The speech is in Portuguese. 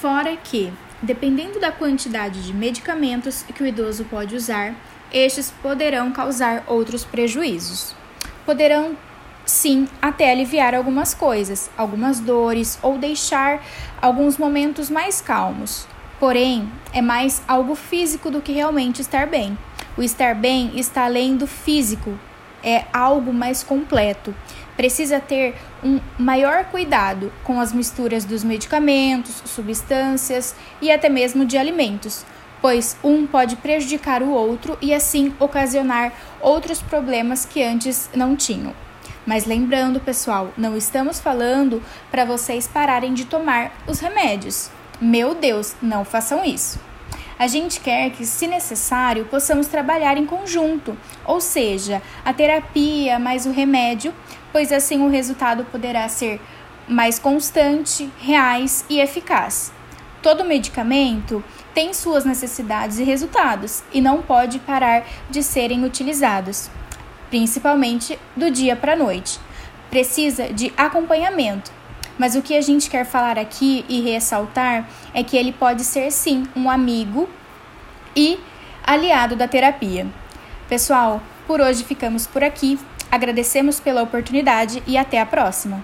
Fora que, dependendo da quantidade de medicamentos que o idoso pode usar, estes poderão causar outros prejuízos. Poderão sim até aliviar algumas coisas, algumas dores ou deixar alguns momentos mais calmos. Porém, é mais algo físico do que realmente estar bem. O estar bem está além do físico, é algo mais completo. Precisa ter um maior cuidado com as misturas dos medicamentos, substâncias e até mesmo de alimentos, pois um pode prejudicar o outro e assim ocasionar outros problemas que antes não tinham. Mas lembrando, pessoal, não estamos falando para vocês pararem de tomar os remédios. Meu Deus, não façam isso. A gente quer que, se necessário, possamos trabalhar em conjunto, ou seja, a terapia mais o remédio, pois assim o resultado poderá ser mais constante, reais e eficaz. Todo medicamento tem suas necessidades e resultados e não pode parar de serem utilizados principalmente do dia para a noite. Precisa de acompanhamento. Mas o que a gente quer falar aqui e ressaltar é que ele pode ser sim um amigo e aliado da terapia. Pessoal, por hoje ficamos por aqui. Agradecemos pela oportunidade e até a próxima.